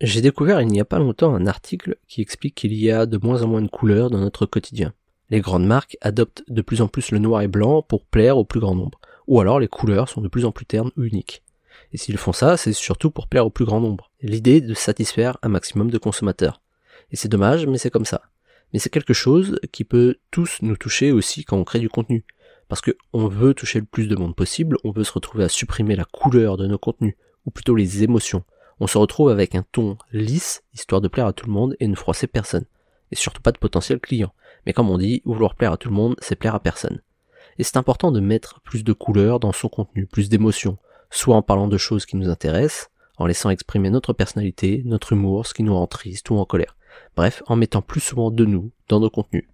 J'ai découvert il n'y a pas longtemps un article qui explique qu'il y a de moins en moins de couleurs dans notre quotidien. Les grandes marques adoptent de plus en plus le noir et blanc pour plaire au plus grand nombre. Ou alors les couleurs sont de plus en plus ternes ou uniques. Et s'ils font ça, c'est surtout pour plaire au plus grand nombre. L'idée de satisfaire un maximum de consommateurs. Et c'est dommage, mais c'est comme ça. Mais c'est quelque chose qui peut tous nous toucher aussi quand on crée du contenu. Parce que on veut toucher le plus de monde possible, on veut se retrouver à supprimer la couleur de nos contenus, ou plutôt les émotions on se retrouve avec un ton lisse, histoire de plaire à tout le monde et ne froisser personne. Et surtout pas de potentiel client. Mais comme on dit, vouloir plaire à tout le monde, c'est plaire à personne. Et c'est important de mettre plus de couleurs dans son contenu, plus d'émotions, soit en parlant de choses qui nous intéressent, en laissant exprimer notre personnalité, notre humour, ce qui nous rend triste ou en colère. Bref, en mettant plus souvent de nous dans nos contenus.